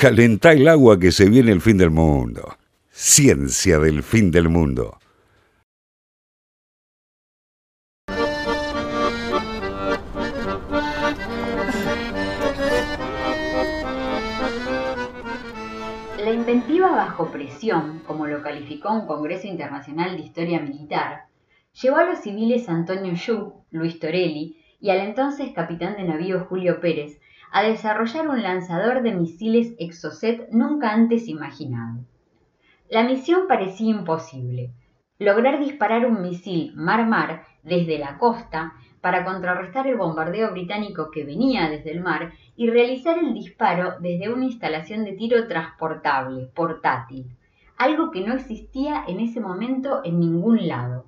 Calentá el agua que se viene el fin del mundo. Ciencia del fin del mundo. La inventiva bajo presión, como lo calificó un Congreso Internacional de Historia Militar, llevó a los civiles Antonio Yu, Luis Torelli y al entonces capitán de navío Julio Pérez a desarrollar un lanzador de misiles Exocet nunca antes imaginado. La misión parecía imposible. Lograr disparar un misil mar-mar desde la costa para contrarrestar el bombardeo británico que venía desde el mar y realizar el disparo desde una instalación de tiro transportable, portátil, algo que no existía en ese momento en ningún lado.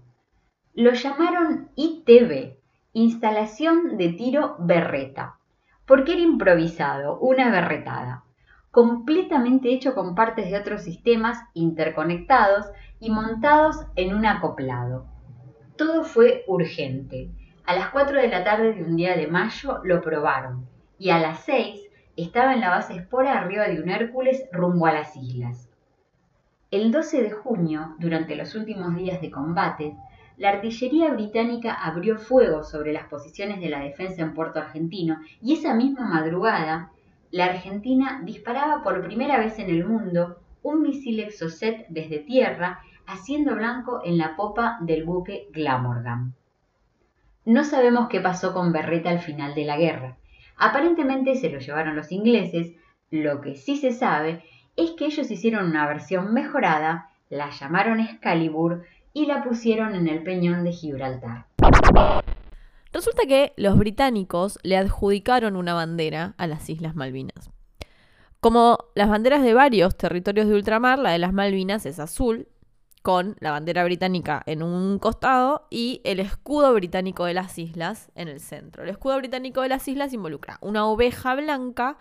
Lo llamaron ITB, Instalación de Tiro Berreta, porque era improvisado, una berretada, completamente hecho con partes de otros sistemas interconectados y montados en un acoplado. Todo fue urgente. A las 4 de la tarde de un día de mayo lo probaron y a las 6 estaba en la base Espora arriba de un Hércules rumbo a las islas. El 12 de junio, durante los últimos días de combate, la artillería británica abrió fuego sobre las posiciones de la defensa en Puerto Argentino y esa misma madrugada la Argentina disparaba por primera vez en el mundo un misil Exocet desde tierra haciendo blanco en la popa del buque Glamorgan. No sabemos qué pasó con Berreta al final de la guerra. Aparentemente se lo llevaron los ingleses, lo que sí se sabe es que ellos hicieron una versión mejorada, la llamaron Excalibur y la pusieron en el peñón de Gibraltar. Resulta que los británicos le adjudicaron una bandera a las Islas Malvinas. Como las banderas de varios territorios de ultramar, la de las Malvinas es azul, con la bandera británica en un costado y el escudo británico de las islas en el centro. El escudo británico de las islas involucra una oveja blanca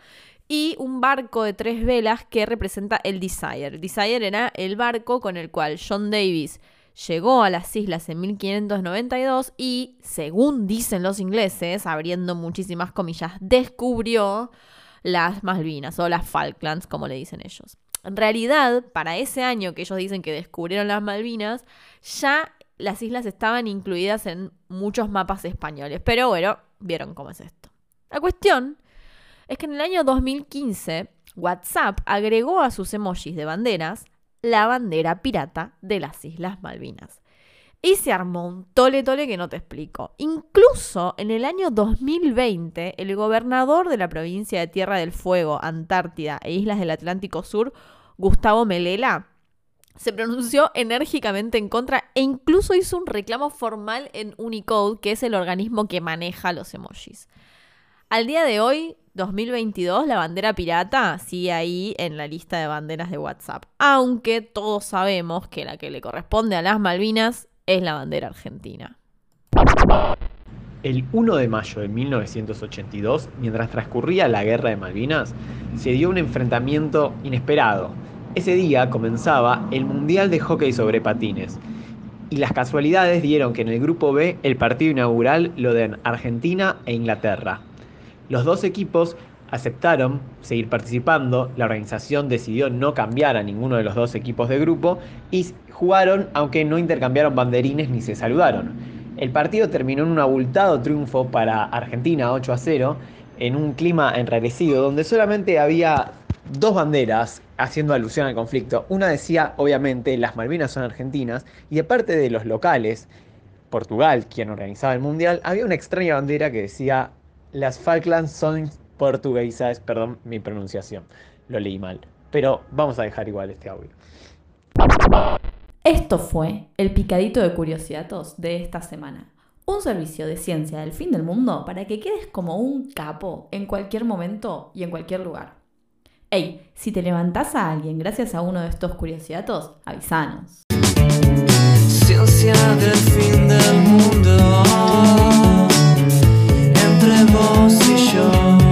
y un barco de tres velas que representa el Desire. El Desire era el barco con el cual John Davis llegó a las islas en 1592 y, según dicen los ingleses, abriendo muchísimas comillas, descubrió las Malvinas o las Falklands, como le dicen ellos. En realidad, para ese año que ellos dicen que descubrieron las Malvinas, ya las islas estaban incluidas en muchos mapas españoles. Pero bueno, vieron cómo es esto. La cuestión es que en el año 2015 WhatsApp agregó a sus emojis de banderas la bandera pirata de las Islas Malvinas. Y se armó un tole tole que no te explico. Incluso en el año 2020, el gobernador de la provincia de Tierra del Fuego, Antártida e Islas del Atlántico Sur, Gustavo Melela, se pronunció enérgicamente en contra e incluso hizo un reclamo formal en Unicode, que es el organismo que maneja los emojis. Al día de hoy, 2022, la bandera pirata sigue ahí en la lista de banderas de WhatsApp. Aunque todos sabemos que la que le corresponde a las Malvinas es la bandera argentina. El 1 de mayo de 1982, mientras transcurría la guerra de Malvinas, se dio un enfrentamiento inesperado. Ese día comenzaba el Mundial de Hockey sobre Patines. Y las casualidades dieron que en el grupo B el partido inaugural lo den Argentina e Inglaterra. Los dos equipos aceptaron seguir participando, la organización decidió no cambiar a ninguno de los dos equipos de grupo y jugaron aunque no intercambiaron banderines ni se saludaron. El partido terminó en un abultado triunfo para Argentina 8 a 0 en un clima enrarecido donde solamente había dos banderas haciendo alusión al conflicto. Una decía, obviamente, las Malvinas son argentinas y de parte de los locales, Portugal, quien organizaba el Mundial, había una extraña bandera que decía las Falklands son portuguesas, perdón mi pronunciación, lo leí mal. Pero vamos a dejar igual este audio. Esto fue el picadito de curiosidatos de esta semana. Un servicio de ciencia del fin del mundo para que quedes como un capo en cualquier momento y en cualquier lugar. Ey, si te levantás a alguien gracias a uno de estos curiosidatos, avisanos. Ciencia del fin del mundo.